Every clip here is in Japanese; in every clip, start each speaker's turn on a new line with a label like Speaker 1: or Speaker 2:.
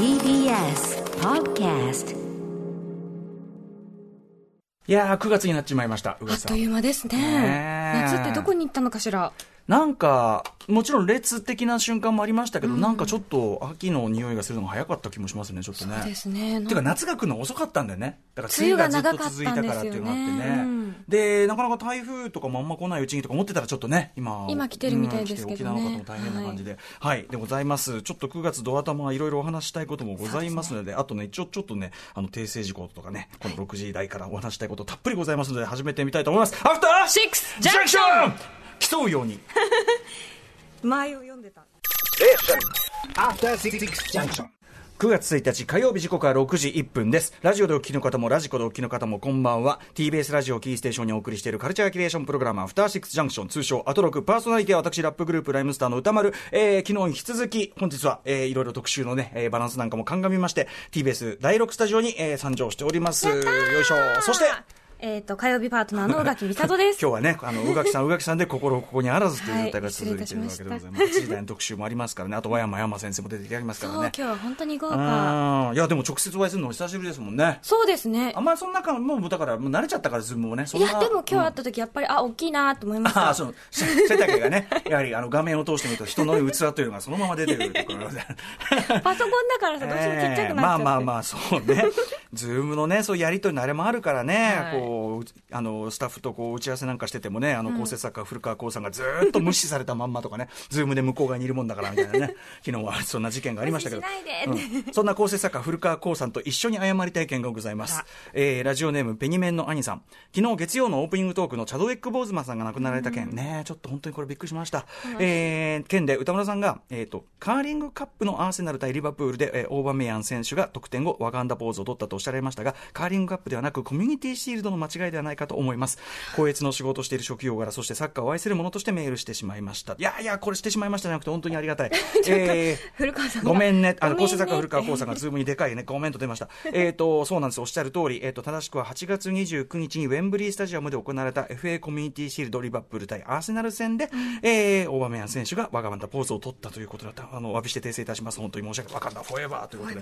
Speaker 1: TBS Podcast
Speaker 2: いやー、9月になっちまいました、う
Speaker 3: あ。っという間ですね。
Speaker 2: ねえ
Speaker 3: 夏ってどこに行ったのかしら？
Speaker 2: なんか、もちろん列的な瞬間もありましたけど、なんかちょっと秋の匂いがするのが早かった気もしますね、ちょっとね。
Speaker 3: そうですね
Speaker 2: てか夏が来るの遅かったんだよね。だから
Speaker 3: 梅雨が
Speaker 2: ずっと続いたからっていうのがあって
Speaker 3: ねうん
Speaker 2: ね。で、なかなか台風とかもあんま来ないうちにとか思ってたらちょっとね、今。
Speaker 3: 今来てるみたいですけどね
Speaker 2: 沖縄の方も大変な感じで。はい、でございます。ちょっと9月ドア頭いろいろお話したいこともございますので、あとね、ちょ、ちょっとね、あの、訂正事項とかね、この6時台からお話したいことたっぷりございますので、始めてみたいと思います。アフター
Speaker 3: シックス
Speaker 2: ジャンクション競うように。
Speaker 3: 前を読んでた
Speaker 4: After Six Junction.
Speaker 2: 9月1日火曜日時刻は6時1分です。ラジオでお聞きの方もラジコでお聞きの方もこんばんは。TBS ラジオをキーステーションにお送りしているカルチャーキュレーションプログラムアフターシックスジャンクション通称アトロクパーソナリティは私ラップグループライムスターの歌丸、えー、昨日に引き続き本日は、えー、いろいろ特集のね、えー、バランスなんかも鑑みまして TBS 第6スタジオに、えー、参上しております。よいしょ。そして、
Speaker 3: えっ、と火曜日パートナーの 宇垣美里です
Speaker 2: 今日はね、あの、宇垣さん、宇垣さんで心ここにあらずという状態が
Speaker 3: はい
Speaker 2: 続いているわけでございます。
Speaker 3: 失礼いたしました
Speaker 2: 8時台の特集もありますからね、あと、和山山先生も出ていただきますからね。
Speaker 3: 今日は本当に豪華
Speaker 2: うんいや、でも直接お会いするの久しぶりですもんね。
Speaker 3: そうですね
Speaker 2: あんまりそんな感もうだから、もう慣れちゃったから、ズームもね。
Speaker 3: いやでも今日会った時やっぱり、あ大きいなと思いました
Speaker 2: ああ、その、せ背丈がね、やはりあの画面を通してみると人の器というのがそのまま出てくるところで。
Speaker 3: パソコンだからさどうしてもちっちゃくなっちゃって、
Speaker 2: まあまあまあ、そうね。 Zoom のね、そういうやりとりのあれもあるからね、
Speaker 3: はい
Speaker 2: こう、あの、スタッフとこう打ち合わせなんかしててもね、あの、構成作家、古川光さんがずーっと無視されたまんまとかね、Zoom で向こう側にいるもんだからみたいなね、昨日はそんな事件がありましたけど。うんそんな構成作家、古川光さんと一緒に謝りたい件がございます。えー、ラジオネーム、ペニメンの兄さん。昨日月曜のオープニングトークのチャドウィック・ボーズマンさんが亡くなられた件、ねちょっと本当にこれびっくりしました。えー、件で宇多丸さんが、えっ、と、カーリングカップのアーセナル対リバプールで、えーオーバメヤン選手が得点後、ワカンダポーズを取ったとおっしゃられましたが、カーリングカップではなく、コミュニティシールドの間違いではないかと思います。校閲の仕事をしている職業柄、そしてサッカーを愛する者としてメールしてしまいました。いやいや、これしてしまいましたじゃなくて、本当にありがたい。えー
Speaker 3: 古川さんが
Speaker 2: ごめんね。あの、構成作家古川光さんがズームにでかいね、コメント出ました。えっと、そうなんです。おっしゃる通り、えっ、と、正しくは8月29日にウェンブリースタジアムで行われた FA コミュニティシールドリバプール対アーセナル戦で、えー、オーバメヤン選手がワカンダポーズを取ったということだった。あの、お詫びして訂正いたします。本当に申し訳ない。 Wakanda Forever ということで。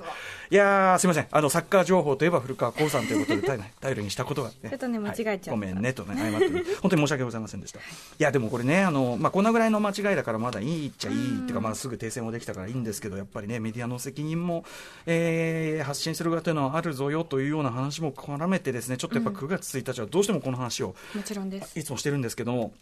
Speaker 2: いやー、すみません。あの、サッカー情報といえば古川光さんということで、頼り頼りにしたことが、ね。
Speaker 3: ちょっとね間違えちゃっ
Speaker 2: ごめんねとね、謝って。る本当に申し訳ございませんでした。い。や、でもこれね、あの、まあ、こんなぐらいの間違いだからまだいいっちゃいいっていうか、まあ、すぐ訂正もできたからいいんですけど、やっぱりね、メディアの責任も、えー発信する側というのはあるぞよというような話も絡めてですね、ちょっとやっぱ9月1日はどうしてもこの話を、
Speaker 3: もちろんです。
Speaker 2: いつもしてるんですけども、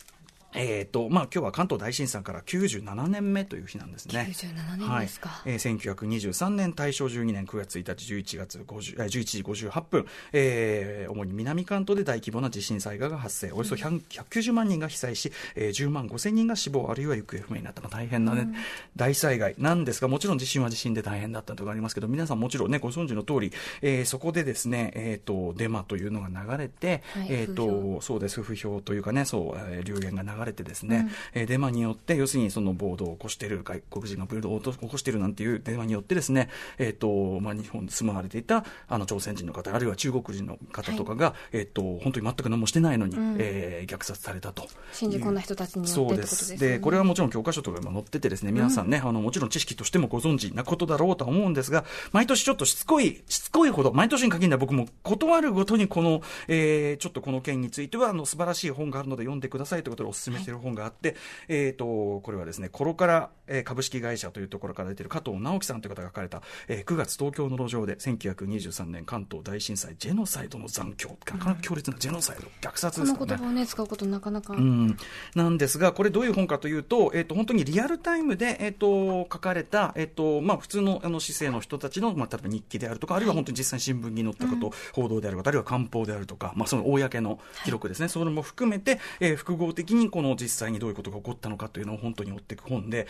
Speaker 2: えーとまあ今日は関東大震災から97年目という日なんですね。
Speaker 3: 97年ですか。
Speaker 2: はい。えー1923年大正12年9月1日11月50えー11時58分、えー主に南関東で大規模な地震災害が発生。およそ100 190万人が被災し、えー10万5000人が死亡あるいは行方不明になった、まあ、大変な、ね大災害なんですがもちろん地震は地震で大変だったとかありますけど皆さんもちろんねご存知の通り、えーそこでですね、えー、とデマというのが流れて、
Speaker 3: はい。
Speaker 2: えとそうです。風評というかねそう、えー流言が流れてですね、えーデマによって要するにその暴動を起こしている外国人が暴動を起こしているなんていうデマによってですね、えーとまあ、日本に住まわれていたあの朝鮮人の方あるいは中国人の方とかが、えー、と本当に全く何もしてないのに、えー虐殺されたと。
Speaker 3: 信じ込んだ人たちによってですよね。
Speaker 2: でこれはもちろん教科書とかにも載っててですね皆さんね、あのもちろん知識としてもご存知なことだろうとは思うんですが毎年ちょっとしつこいしつこいほど毎年に限ら僕も断るごとにこの、えーちょっとこの件についてはあの素晴らしい本があるので読んでくださいということでお勧めしている本があって、えー、とこれはですねコロカラ、えー株式会社というところから出ている加藤直樹さんという方が書かれた、えー9月東京の路上で1923年関東大震災ジェノサイドの残響なかなか強烈なジェノサイド虐殺
Speaker 3: この
Speaker 2: ですからね
Speaker 3: 言葉をね使うことなかなか、
Speaker 2: うん、なんですが、これどういう本かというと、えっ、と、本当にリアルタイムで、えっ、と、書かれた、えっ、と、まあ、普通の、あの、市政の人たちの、まあ、例えば日記であるとか、あるいは本当に実際に新聞に載ったこと、報道であるとか、あるいは官報であるとか、まあ、その公の記録ですね、それも含めて、えー複合的にこの実際にどういうことが起こったのかというのを本当に追っていく本で、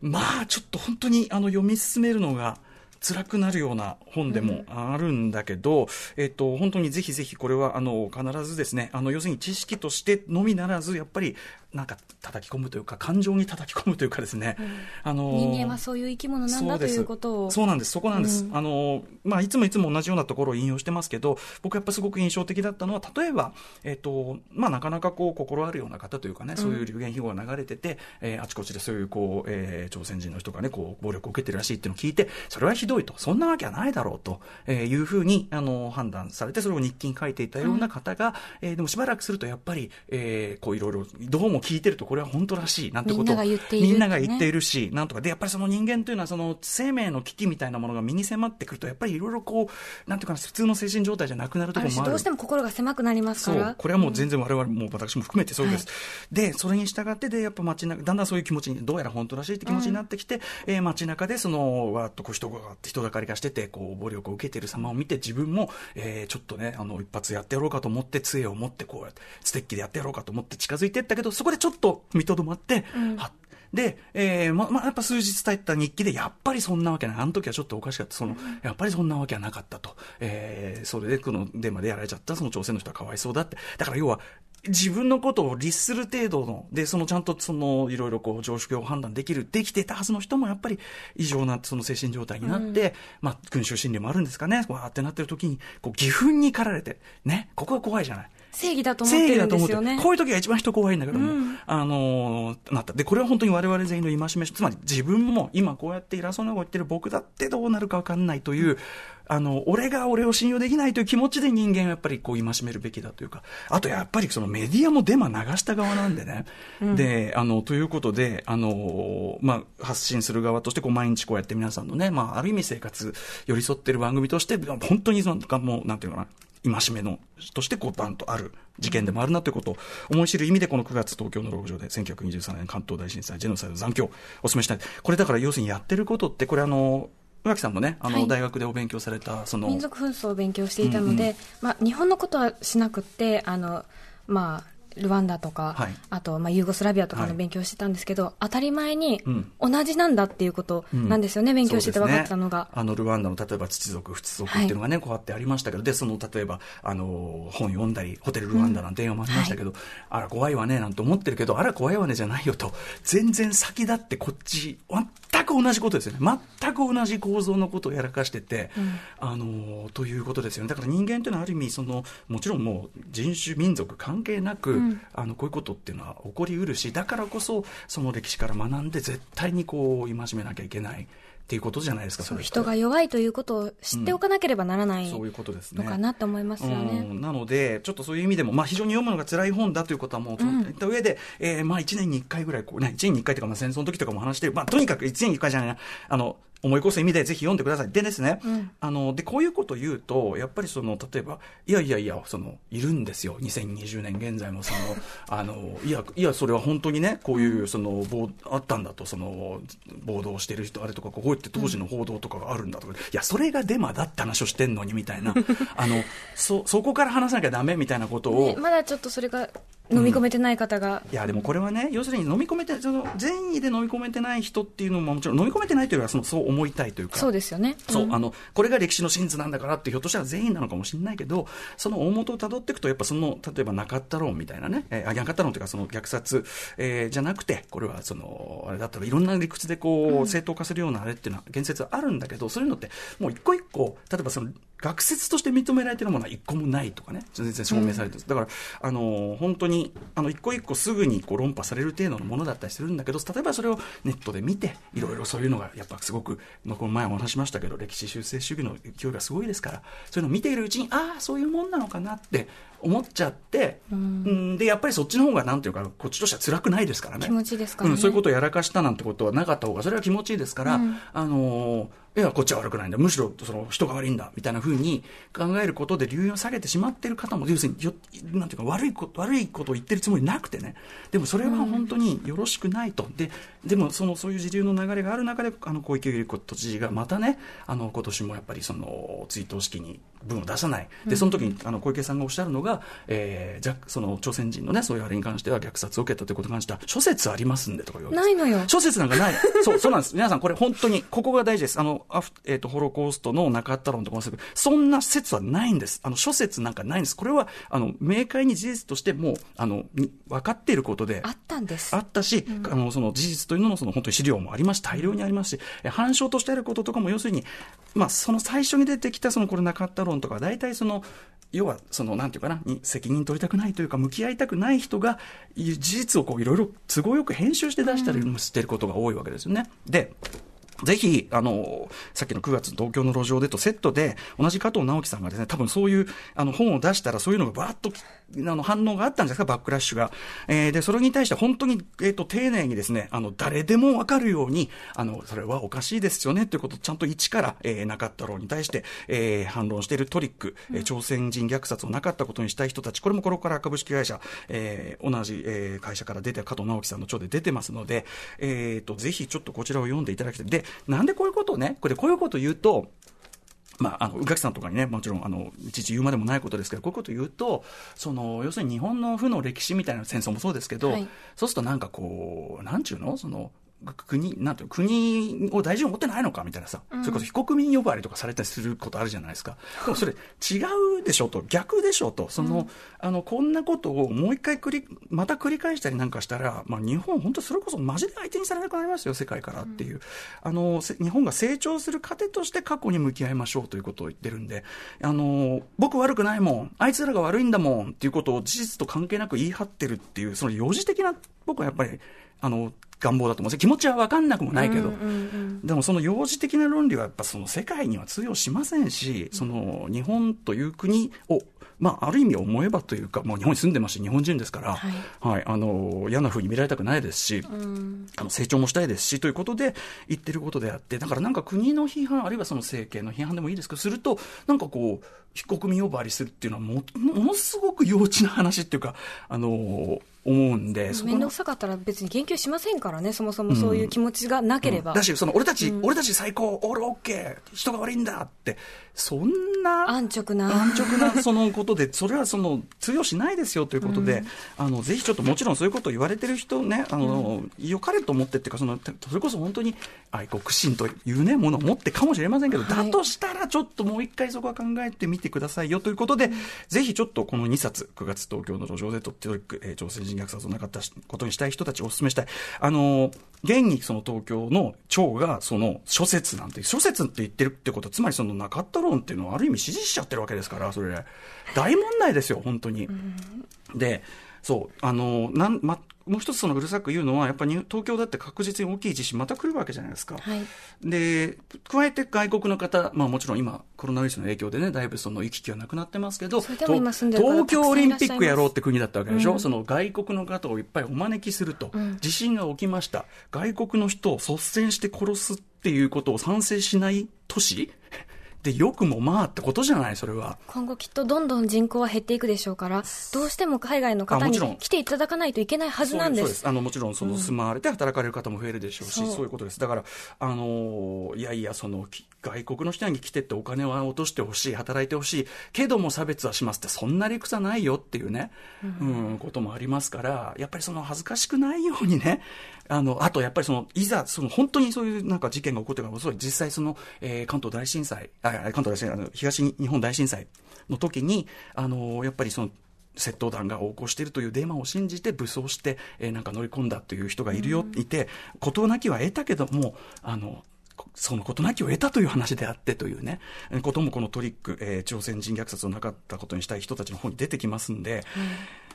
Speaker 2: まあ、ちょっと本当に、あの、読み進めるのが、辛くなるような本でもあるんだけど、えっと、本当にぜひぜひこれは、あの、必ずですね、あの、要するに知識としてのみならず、やっぱり、なんか叩き込むというか、感情に叩き込むというかですね、あの
Speaker 3: 人間はそういう生き物なんだということを。
Speaker 2: そうなんです、そこなんです。
Speaker 3: うん。
Speaker 2: あのまあ、いつもいつも同じようなところを引用してますけど、僕やっぱすごく印象的だったのは、例えば、えっ、と、まあ、なかなかこう、心あるような方というかね、そういう流言飛語が流れてて、えーあちこちでそういう、こう、えー朝鮮人の人がね、こう、暴力を受けてるらしいっていうのを聞いて、それはひどいと、そんなわけはないだろうと、えーいうふうに、あの、判断されて、それを日記に書いていたような方が、えーでもしばらくすると、やっぱり、えーこう、いろいろ、どうも聞いてると、これは本当らしい、なんてことを
Speaker 3: みんなが言っている
Speaker 2: みんなが言っているし、なんとか。で、やっぱりその人間というのは、その生命の危機みたいなものが身に迫ってくると、やっぱりいろいろこう、なんていうかな、普通の精神状態じゃなくなるところもある。
Speaker 3: どうしても心が狭くなりますから。
Speaker 2: そう、これはもう全然我々も私も含めてそうです。で、それに従って、で、やっぱ街中、だんだんそういう気持ちに、どうやら本当らしいって気持ちになってきて、えー街中で、その、わーっとこう人が、人だかりがしてて、こう、暴力を受けている様を見て、自分も、えーちょっとね、あの、一発やってやろうかと思って、杖を持って、こうやって、ステッキでやってやろうかと思って近づいていったけど、そこでちょっと見とどまって、はっで、えーま、まあ、やっぱ数日経った日記で、やっぱりそんなわけない。あの時はちょっとおかしかった。その、やっぱりそんなわけはなかったと。えーそれで、このデマでやられちゃった、その朝鮮の人はかわいそうだって。だから要は、自分のことを律する程度の、で、そのちゃんとその、いろいろこう、常識を判断できる、できてたはずの人もやっぱり異常なその精神状態になって、まあ、群衆心理もあるんですかね、わーってなってる時に、こう、義憤に駆られて、ね、ここが怖いじゃない。
Speaker 3: 正義だと思ってるんですよね。
Speaker 2: こういう時が一番人怖いんだけども、あのーなった。で、これは本当に我々全員の戒め、つまり自分も今こうやって偉そうなこと言ってる僕だってどうなるか分かんないという、あの、俺が俺を信用できないという気持ちで人間はやっぱりこう戒めるべきだというか、あとやっぱりそのメディアもデマ流した側なんでね。で、あの、ということで、あの、まあ、発信する側としてこう毎日こうやって皆さんのね、まあ、ある意味生活寄り添ってる番組として、本当にその、もう、なんていうのかな、戒めのとしてこうバンとある事件でもあるなということを思い知る意味でこの9月東京の路上で1923年関東大震災ジェノサイド残響をお勧めしたい。これだから要するにやってることってこれあの宇垣さんもねあの、
Speaker 3: はい。
Speaker 2: 大学でお勉強されたその
Speaker 3: 民族紛争を勉強していたので、
Speaker 2: うんうん。
Speaker 3: まあ、日本のことはしなくってあの、まあ、ルワンダとか、
Speaker 2: はい。
Speaker 3: あと、まあ、ユーゴスラビアとか
Speaker 2: はい。
Speaker 3: の勉強をしてたんですけど、当たり前に
Speaker 2: うん。
Speaker 3: 同じなんだっていうことなんですよね、勉強してて分かったのが。
Speaker 2: ねあのルワンダの例えば土族、仏族っていうのがね、こうやってありましたけど、で、その例えば、あの、本読んだり、ホテルルワンダなんて映画もありましたけど、あら怖いわね、なんて思ってるけど、あら怖いわねじゃないよと、全然先だってこっち、全く同じことですよね。全く同じ構造のことをやらかしてて、あの、ということですよね。だから人間というのはある意味、その、もちろんもう人種、民族関係なく、
Speaker 3: うん
Speaker 2: あの、こういうことっていうのは起こりうるし、だからこそ、その歴史から学んで、絶対にこう、戒めなきゃいけないっていうことじゃないですか、それ
Speaker 3: 人が。弱いということを知っておかなければならない
Speaker 2: そういうことですね。
Speaker 3: のかなと思いますよね。
Speaker 2: うんなので、ちょっとそういう意味でも、まあ、非常に読むのが辛い本だということはもう、言った上で、えーまあ、1年に1回ぐらい、こうね、1年に1回というか、まあ、戦争の時とかも話してる、まあ、とにかく1年に1回じゃないな、あの、思い起こす意味でぜひ読んでください。でですね、あの、で、こういうことを言うと、やっぱりその、例えば、いやいやいや、その、いるんですよ。2020年現在もその、あの、いや、いや、それは本当にね、こういう、その、暴あったんだと、その、暴動してる人、あれとか、こうやって当時の報道とかがあるんだとか、いや、それがデマだって話をしてんのに、みたいな、あの、そ、そこから話さなきゃダメみたいなことを、
Speaker 3: ねまだちょっとそれが飲み込めてない方が、
Speaker 2: いや、でもこれはね、要するに飲み込めて、その善意で飲み込めてない人っていうのももちろん飲み込めてないというよりはそのそう思いたいというか。
Speaker 3: そうですよね。
Speaker 2: そう、
Speaker 3: ん
Speaker 2: あの、これが歴史の真図なんだからって、ひょっとしたら全員なのかもしれないけど、その大元をたどっていくと、やっぱその、例えばなかった論みたいなね、えーあ、なかった論というか、その虐殺、えーじゃなくて、これはその、あれだったらいろんな理屈でこう、正当化するようなあれっていうのは、言説はあるんだけど、そういうのって、もう一個一個、例えばその、学説として認められているものは一個もないとかね、全然証明されてる、だから、あの、本当に、あの、一個一個すぐにこう論破される程度のものだったりするんだけど、例えばそれをネットで見て、いろいろそういうのが、やっぱすごく、まあこの前もお話ししましたけど、歴史修正主義の勢いがすごいですから、そういうのを見ているうちに、ああ、そういうもんなのかなって思っちゃって、うん、で、やっぱりそっちの方が、なんていうか、こっちとしては辛くないですからね。
Speaker 3: 気持ちいいですからね
Speaker 2: うん、そういうことをやらかしたなんてことはなかった方が、それは気持ちいいですから、
Speaker 3: うん
Speaker 2: あのーいや、こっちは悪くないんだ。むしろ、その、人が悪いんだ。みたいな風に考えることで、流飲を下げてしまっている方も、要するに、よなんていうか、悪いこと、悪いことを言ってるつもりなくてね。でも、それは本当によろしくないと。で、でも、その、そういう時流の流れがある中で、あの、小池百合子都知事がまたね、あの、今年もやっぱり、その、追悼式に文を出さない、でその時にあの小池さんがおっしゃるのが、えー、じゃその朝鮮人のね、そういうあれに関しては虐殺を受けたということに関しては、諸説ありますんでとか言われて
Speaker 3: ないのよ。
Speaker 2: 諸説なんかない、そうそうなんです、皆さん、これ、本当に、ここが大事です、あのアフえー、とホロコーストの中田論とかもそんな説はないんです、あの諸説なんかないんです、これはあの明快に事実としてもうあのみ分かっていることで。
Speaker 3: あったんです。
Speaker 2: あったし、あのその事実というののその本当に資料もありますし、大量にありますし、反証としてあることとかも、要するに、まあ、その最初に出てきたそのこれなかった論とか、大体その、要は、その、なんていうかな、に責任取りたくないというか、向き合いたくない人が、事実をこう、いろいろ都合よく編集して出したりもしてることが多いわけですよね。で、ぜひ、あの、さっきの9月東京の路上でとセットで、同じ加藤直樹さんがですね、多分そういう、あの、本を出したらそういうのがバーッと、あの、反応があったんじゃないですか、バックラッシュが。えー、で、それに対して本当に、えっ、と、丁寧にですね、あの、誰でもわかるように、あの、それはおかしいですよね、ということをちゃんと一から、えー、なかったろうに対して、えー、反論しているトリック、えー、朝鮮人虐殺をなかったことにしたい人たち、これもこれから株式会社、えー、同じ、えー、会社から出て、加藤直樹さんの著で出てますので、えっ、と、ぜひちょっとこちらを読んでいただきたい。で、なんでこういうことをね、これ、こういうことを言うと、まあ、あの宇垣さんとかにね、もちろんあのいちいち言うまでもないことですけど、こういうことを言うと、その要するに日本の負の歴史みたいな戦争もそうですけど、
Speaker 3: はい。
Speaker 2: そうするとなんかこう、なんちゅうの、その国なんていうの国を大事に思ってないのかみたいなさ、それこそ非国民呼ばわりとかされたりすることあるじゃないですか、でもそれ、違うでしょと、逆でしょと、そのあのこんなことをもう一回繰り、また繰り返したりなんかしたら、まあ、日本、本当、それこそマジで相手にされなくなりますよ、世界からっていう、あのせ日本が成長する糧として過去に向き合いましょうということを言ってるんで、あの僕悪くないもん、あいつらが悪いんだもんっていうことを事実と関係なく言い張ってるっていう、その幼児的な、僕はやっぱり、あの願望だと思うんです気持ちは分かんなくもないけど、でもその幼児的な論理はやっぱその世界には通用しませんし、その日本という国を、まあ、ある意味思えばというか、まあ、日本に住んでますし、日本人ですから、はい、あの嫌な風に見られたくないですし、あの成長もしたいですしということで言ってることであって、だからなんか国の批判、あるいはその政権の批判でもいいですけど、すると、なんかこう、非国民呼ばわりするっていうのはも、ものすごく幼稚な話っていうか、あの思うんで、そこの
Speaker 3: 面倒くさかったら別に言及しませんからね、そもそもそういう気持ちがなければ。
Speaker 2: だし、その俺たち、俺たち最高、オールオッケー、人が悪いんだって、そんな
Speaker 3: 安直な。
Speaker 2: 安直な そのことで、それはその通用しないですよということで、あのぜひちょっともちろんそういうことを言われてる人ね、あの良かれと思ってっていうかその、それこそ本当に愛国心というね、ものを持ってかもしれませんけど、
Speaker 3: はい。
Speaker 2: だとしたらちょっともう一回そこは考えてみてくださいよということで、ぜひちょっとこの2冊、9月東京の路上でとっておく、えー朝鮮人虐殺をなかったことにしたい人たちをお勧めしたい。あの現にその東京の町がその諸説なんて、諸説って言ってるってことは、つまりそのなかった論っていうのはある意味支持しちゃってるわけですから、それ、大問題ですよ、本当に。で、そう、あの、なん、ま、もう一つそのうるさく言うのは、やっぱり東京だって確実に大きい地震また来るわけじゃないですか。
Speaker 3: はい。
Speaker 2: で、加えて外国の方、まあもちろん今、コロナウイルスの影響でね、だいぶその行き来はなくなってますけど、東京オリンピックやろう
Speaker 3: っ
Speaker 2: て国だったわけでしょ、
Speaker 3: うん。
Speaker 2: その外国の方をいっぱいお招きすると、地震が起きました。外国の人を率先して殺すっていうことを賛成しない都市？で、よくもまあってことじゃない、それは。
Speaker 3: 今後きっとどんどん人口は減っていくでしょうから、どうしても海外の方に来ていただかないといけないはずなんで。
Speaker 2: そうです。すあのもちろんその住まわれて働かれる方も増えるでしょうし、
Speaker 3: そう。
Speaker 2: そういうことです。だからあのいやいやそのき外国の人に来てってお金は落としてほしい働いてほしいけども差別はしますってそんな理屈はないよっていうね、うん。こともありますからやっぱりその恥ずかしくないようにね。あのあとやっぱりそのいざその本当にそういうなんか事件が起こってからそう実際その、えー関東大震災あ関東大震災あの東日本大震災の時にあのやっぱりその窃盗団が横行しているというデマを信じて武装して、えーなんか乗り込んだという人がいるよ、いて、事なきは得たけども、あの、こその事なきを得たという話であってというね、えーこともこのトリック、えー朝鮮人虐殺をなかったことにしたい人たちの方に出てきますんで、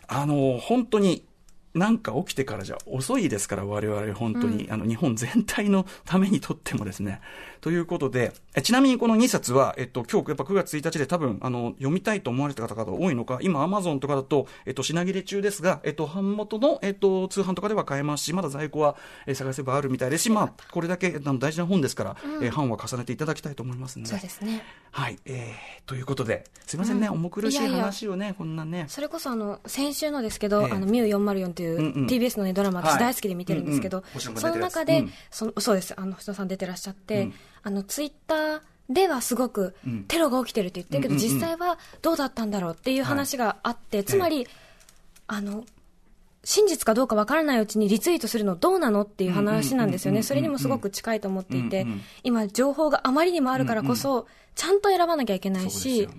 Speaker 2: あの、本当に、なんか起きてからじゃ遅いですから、我々本当に、あの、日本全体のためにとってもですね。ということで、えちなみにこの2冊は、えっと、今日やっぱ9月1日で多分、あの、読みたいと思われた方々多いのか、今、アマゾンとかだと、えっと、品切れ中ですが、えっと、版元の、えっと、通販とかでは買えますし、まだ在庫は、えー探せばあるみたいですし、まあ、これだけあの大事な本ですから、えー版は重ねていただきたいと思いますので。
Speaker 3: そうですね。
Speaker 2: はい、えー、ということで、すいませんね、
Speaker 3: うん。
Speaker 2: 重苦しい
Speaker 3: いやいや。
Speaker 2: 話をね、こんなね。
Speaker 3: それこそあの先週のですけど、
Speaker 2: ええ。
Speaker 3: あのミュー404という
Speaker 2: うんうん。
Speaker 3: TBS の、ね、ドラマ、
Speaker 2: はい。
Speaker 3: 私大好きで見てるんですけど、
Speaker 2: うん
Speaker 3: その中で、
Speaker 2: うん
Speaker 3: そのそうです、あの星野さん出てらっしゃって、
Speaker 2: うん
Speaker 3: あのツイッターではすごく
Speaker 2: うん。
Speaker 3: テロが起きてるって言ってるけど、実際はどうだったんだろうっていう話があって、つまり、あの、真実かどうかわからないうちにリツイートするのどうなのっていう話なんですよね。それにもすごく近いと思っていて今情報があまりにもあるからこそ、ちゃんと選ばなきゃいけないし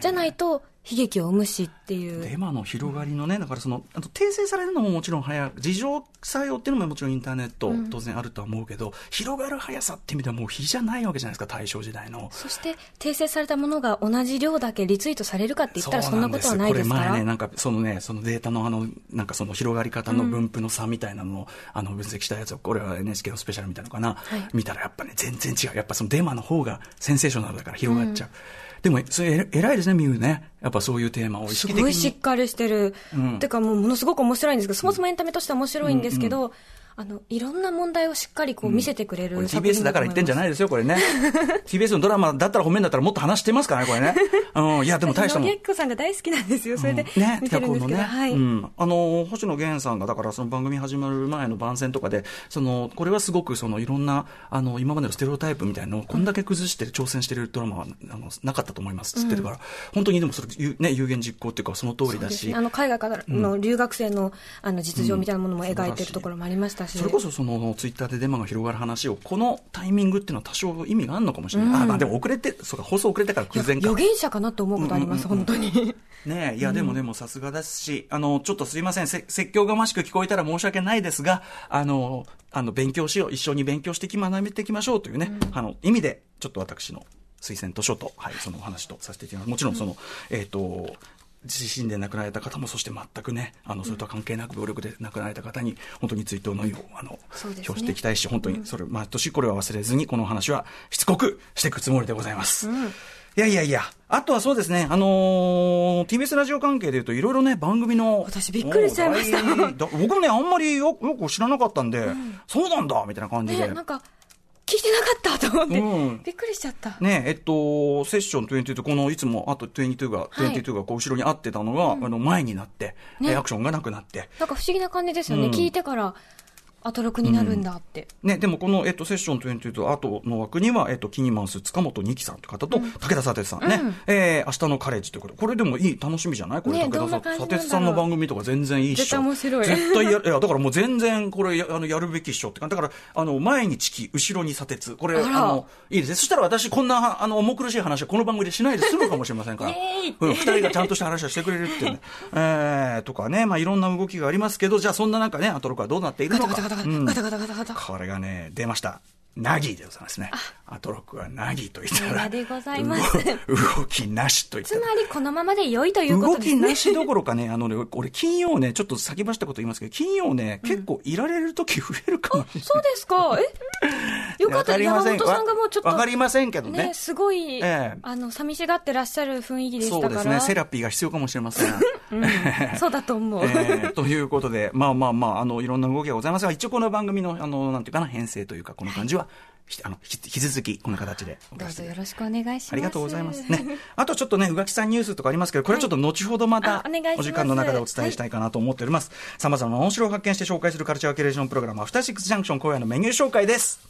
Speaker 3: じゃないと悲劇を生むしっていう。
Speaker 2: デマの広がりのね、だからその、あと訂正されるのももちろん早く、事情作用っていうのももちろんインターネット、当然あるとは思うけど、広がる速さって意味ではもう比じゃないわけじゃないですか、大正時代の。
Speaker 3: そして、訂正されたものが同じ量だけリツイートされるかって言ったらそんなことはないですから。
Speaker 2: これ前ね、なんかそのね、そのデータのあの、なんかその広がり方の分布の差みたいなのを、あの分析したやつを、これは NHK のスペシャルみたいなのかな、
Speaker 3: はい
Speaker 2: 見たらやっぱね、全然違う。やっぱそのデマの方がセンセーショナルだから広がっちゃう。でも、それ偉いですね、ミュウね。やっぱそういうテーマを意
Speaker 3: す
Speaker 2: 識的に。
Speaker 3: ごいしっかりしてる。
Speaker 2: うん
Speaker 3: てかもうものすごく面白いんですけど、そもそもエンタメとしては面白いんですけど、あの、いろんな問題をしっかりこう見せてくれる、
Speaker 2: これ TBS だから言ってんじゃない
Speaker 3: い
Speaker 2: ですよ、これね。TBS のドラマだったら褒めんだったらもっと話してますからね、これね。うん、いや、でも大したもん。
Speaker 3: 野木さんが大好きなんですよ。それで
Speaker 2: ね、
Speaker 3: 見てるんですけど、
Speaker 2: 脚本のね、
Speaker 3: はい。
Speaker 2: うん、あの星野源さんがだからその番組始まる前の番宣とかでそのこれはすごくそのいろんなあの今までのステレオタイプみたいなのをこんだけ崩して挑戦してるドラマはあのなかったと思います。っつってるから、本当にでもそれ、ゆね、有言実行っていうかその通りだし。
Speaker 3: ね。あの海外からの留学生の,、あの実情みたいなものも描いてるところもありましたし、
Speaker 2: それこそそのツイッターでデマが広がる話をこのタイミングっていうのは多少意味があるのかもしれない、あまあでも遅れてそうか放送遅れてから空前か。
Speaker 3: 予言者かなと思うことあります、本当に。
Speaker 2: ねえ、いや、でもでもさすがですし、あの、ちょっとすいません、せ説教がましく聞こえたら申し訳ないですが、あの、あの、勉強しよう、一緒に勉強してき、学べていきましょうというね、あの、意味で、ちょっと私の推薦図書と、はい、そのお話とさせていただきます。もちろん、その、えっ、と、地震で亡くなられた方も、そして全くね、あの、それとは関係なく暴力で亡くなられた方に、本当に追悼の意を、あの、
Speaker 3: ね
Speaker 2: 表していきたいし、本当に、それ、毎年これは忘れずに、このお話はしつこくしていくつもりでございます。いやいやいや、あとはそうですね、あのー TBS ラジオ関係でいうと、いろいろね、番組の。
Speaker 3: 私びっくりしちゃいました
Speaker 2: 僕もね、あんまりよよく知らなかったんで、そうなんだみたいな感じで。
Speaker 3: ね、なんか、聞いてなかったと思って、
Speaker 2: うん。
Speaker 3: びっくりしちゃった。
Speaker 2: ねえっと、セッション22と、このいつもあと22が、
Speaker 3: はい。
Speaker 2: 22がこう後ろにあってたのが、あの前になって、
Speaker 3: ね。
Speaker 2: えアクションがなくなって、
Speaker 3: なんか不思議な感じですよね。
Speaker 2: うん。
Speaker 3: 聞いてから、アトロクになるんだって。
Speaker 2: ね、でもこの、えっと、セッション22と後の枠には、えっと、キニマンス塚本二木さんという方と、武田佐哲さんね、
Speaker 3: うん
Speaker 2: えー明日のカレッジということで、これでもいい、楽しみじゃない？これ、
Speaker 3: ね
Speaker 2: 武田
Speaker 3: どんな感じなんだろう
Speaker 2: 佐哲さんの番組とか全然いいっしょ。
Speaker 3: 絶対面白い
Speaker 2: 絶対や、いや、だからもう全然、これや、あの、やるべきっしょって感じ。だから、あの、前にチキ、後ろに佐哲。これ、あの、いいですね。そしたら私、こんな、あの、重苦しい話はこの番組でしないで済むかもしれませんから。うん、二人がちゃんとした話をしてくれるっていうね。えー、とかね、まあ、いろんな動きがありますけど、じゃあ、そんな中ね、アトロクはどうなっているのか。
Speaker 3: ガタガタガタ
Speaker 2: うん
Speaker 3: ガタガタガタガタ。
Speaker 2: これがね、出ました。ナギでございますね。アトロックはナギと言ったら。
Speaker 3: ナでございます
Speaker 2: 動 動きなしと言ったら。
Speaker 3: つまりこのままで良いというこ
Speaker 2: 動
Speaker 3: とですね。
Speaker 2: きなしどころかね、あのね、俺金曜ね、ちょっと先走ったこと言いますけど、金曜ね、結構いられる時増えるかもしれない。
Speaker 3: そうですか。え？よかった。山本さんがもうちょっと。
Speaker 2: わかりませんけどね
Speaker 3: ね、すごい、
Speaker 2: ええ
Speaker 3: あの、寂しがってらっしゃる雰囲気でしたから。
Speaker 2: そうですね、セラピーが必要かもしれません。
Speaker 3: うんそうだと思う。
Speaker 2: えーということで、まあまあまあ、あの、いろんな動きがございますが、一応この番組の、あの、なんていうかな、編成というか、この感じは、ひあの、引き続き、こんな形でお
Speaker 3: どうぞよろしくお願いします。
Speaker 2: ありがとうございます。ね。あとちょっとね、宇垣さんニュースとかありますけど、これはちょっと後ほどまた
Speaker 3: あお
Speaker 2: 時間の中でお伝えしたいかなと思っております。様々な面白を発見して紹介するカルチャーキュレーションプログラム、アフターシックスジャンクション今夜のメニュー紹介です。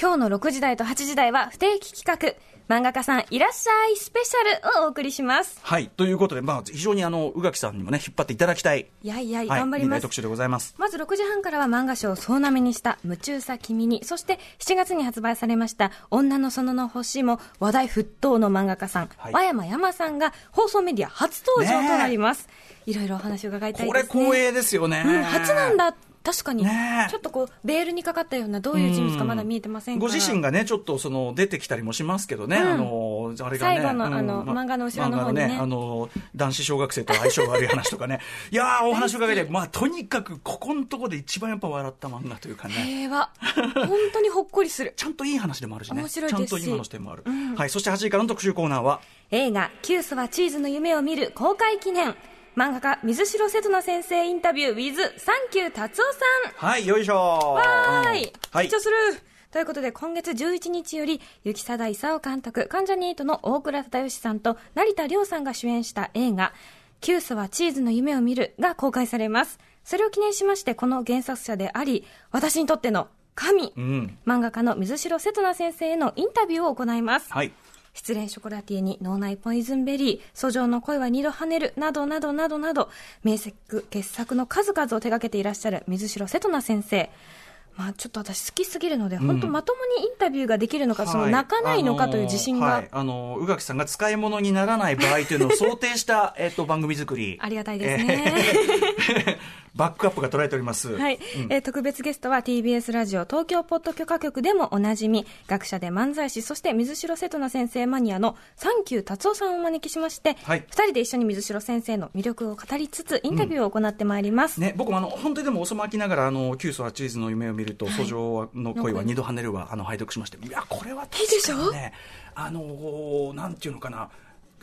Speaker 3: 今日の6時台と8時台は不定期企画、漫画家さんいらっしゃいスペシャルをお送りします。
Speaker 2: はい。ということで、まあ、非常にあの、宇垣さんにもね、引っ張っていただきたい。
Speaker 3: いやいや、
Speaker 2: はい。
Speaker 3: 頑張ります
Speaker 2: 特。集でございます。
Speaker 3: まず6時半からは漫画賞を総なめにした夢中さ君に、そして7月に発売されました女の園の星も話題沸騰の漫画家さん、
Speaker 2: はい
Speaker 3: 和山山さんが放送メディア初登場となります。いろいろお話を伺いたい
Speaker 2: これ
Speaker 3: ですね。
Speaker 2: 光栄ですよね。
Speaker 3: うん、初なんだ。確かに、
Speaker 2: ねえ
Speaker 3: ちょっとこう、ベールにかかったような、どういう人物かまだ見えてません。
Speaker 2: ご自身がね、ちょっとその出てきたりもしますけどね、
Speaker 3: うん
Speaker 2: あの、あれがね。
Speaker 3: 最後の
Speaker 2: うん
Speaker 3: あの
Speaker 2: ま
Speaker 3: 漫画の後ろの方にね
Speaker 2: 漫画のあの、男子小学生と相性悪い話とかね。いやー、お話伺いで、まあ、とにかく、ここのとこで一番やっぱ笑った漫画というかね。
Speaker 3: 平和。本当にほっこりする。
Speaker 2: ちゃんといい話でもあるしね。
Speaker 3: 面白いですし
Speaker 2: ちゃんと今の視点もある。はい。そして8時からの特集コーナーは、
Speaker 3: 映画「キュースはチーズの夢を見る」公開記念漫画家水城瀬戸那先生インタビュー with サンキュー達夫さん
Speaker 2: はい、よいしょ
Speaker 3: わーい、
Speaker 2: うんはい
Speaker 3: 緊張。するということで今月11日より雪貞勲監督関ジャニ∞の大倉忠義さんと成田凌さんが主演した映画「キュースはチーズの夢を見る」が公開されますそれを記念しましてこの原作者であり私にとっての神、
Speaker 2: うん。
Speaker 3: 漫画家の水城瀬戸那先生へのインタビューを行います。
Speaker 2: はい。
Speaker 3: 失恋ショコラティエに脳内ポイズンベリー、訴状の恋は二度跳ねる、などなどなどなど、名作、傑作の数々を手掛けていらっしゃる水城瀬戸那先生。まあちょっと私好きすぎるので、本当まともにインタビューができるのか、その
Speaker 2: はい
Speaker 3: 泣かないのかという自信が、
Speaker 2: はい、あの宇垣さんが使い物にならない場合というのを想定した、えっと、番組作り。
Speaker 3: ありがたいですね。
Speaker 2: えーバックアップが捉えております。
Speaker 3: はい、えー特別ゲストは TBS ラジオ東京ポッド許可局でもおなじみ、学者で漫才師、そして水城瀬戸那先生マニアのサンキュー達夫さんをお招きしまして、
Speaker 2: はい。
Speaker 3: 二人で一緒に水城先生の魅力を語りつつ、インタビューを行ってまいります。
Speaker 2: ね、僕もあの本当にでも遅まきながらあのキュースはチーズの夢を見ると訴状の恋は二度跳ねるはあの拝読しましていやこれは確かにねあのなんていうのかな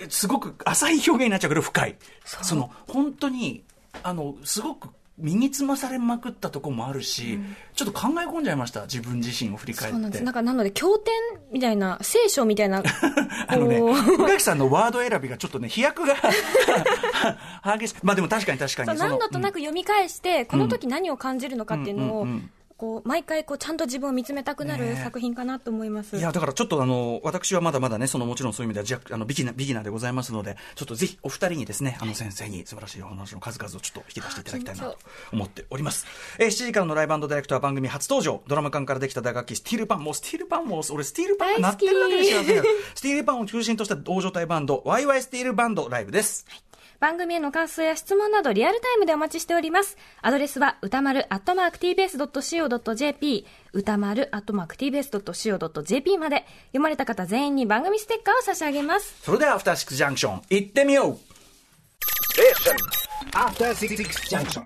Speaker 2: すごく浅い表現になっちゃうけど深い。その本当にあのすごく身につまされまくったところもあるし、ちょっと考え込んじゃいました自分自身を振り返って
Speaker 3: そうなんです。なんか、なので、経典みたいな、聖書みたいな、
Speaker 2: あのね、宇垣さんのワード選びがちょっとね、飛躍が 激しい。まあでも確かに確かに。
Speaker 3: そう何度となく読み返して、この時何を感じるのかっていうのを、
Speaker 2: うんうんうん
Speaker 3: こう、毎回、こう、ちゃんと自分を見つめたくなる
Speaker 2: ね
Speaker 3: 作品かなと思います。
Speaker 2: いや、だからちょっとあの、私はまだまだね、そのもちろんそういう意味では弱、あの、ビギナー、ビギナーでございますので、ちょっとぜひお二人にですね、あの先生に素晴らしいお話の数々をちょっと引き出していただきたいなと思っております。えー、7時からのライブディレクター番組初登場、ドラマ館からできた打楽器、スティールパン、もうスティールパンも、俺スティールパンが鳴ってるだけで幸せ スティールパンを中心とした大所帯バンド、ワイワイスティールバンドライブです。
Speaker 3: 番組への感想や質問などリアルタイムでお待ちしております。アドレスは歌丸アットマーク tbs.co.jp 歌丸アットマーク tbs.co.jp まで読まれた方全員に番組ステッカーを差し上げます。
Speaker 2: それでは、アフターシックスジャンクション、行ってみよう
Speaker 4: After Six Junction.